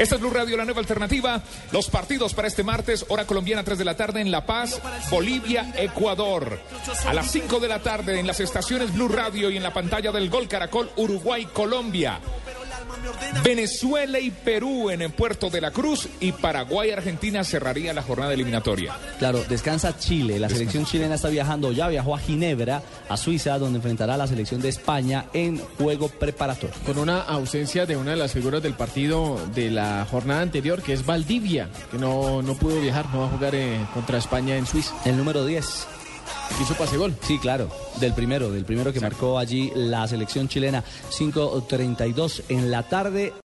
Esta es Blue Radio, la nueva alternativa. Los partidos para este martes, hora colombiana, 3 de la tarde en La Paz, Bolivia, Ecuador. A las 5 de la tarde en las estaciones Blue Radio y en la pantalla del Gol Caracol, Uruguay, Colombia. Venezuela y Perú en el Puerto de la Cruz y Paraguay Argentina cerraría la jornada eliminatoria. Claro, descansa Chile. La selección chilena está viajando, ya viajó a Ginebra, a Suiza, donde enfrentará a la selección de España en juego preparatorio. Con una ausencia de una de las figuras del partido de la jornada anterior, que es Valdivia, que no, no pudo viajar, no va a jugar eh, contra España en Suiza. El número 10. Hizo pase gol. Sí, claro, del primero, del primero que marcó allí la selección chilena. 5.32 en la tarde.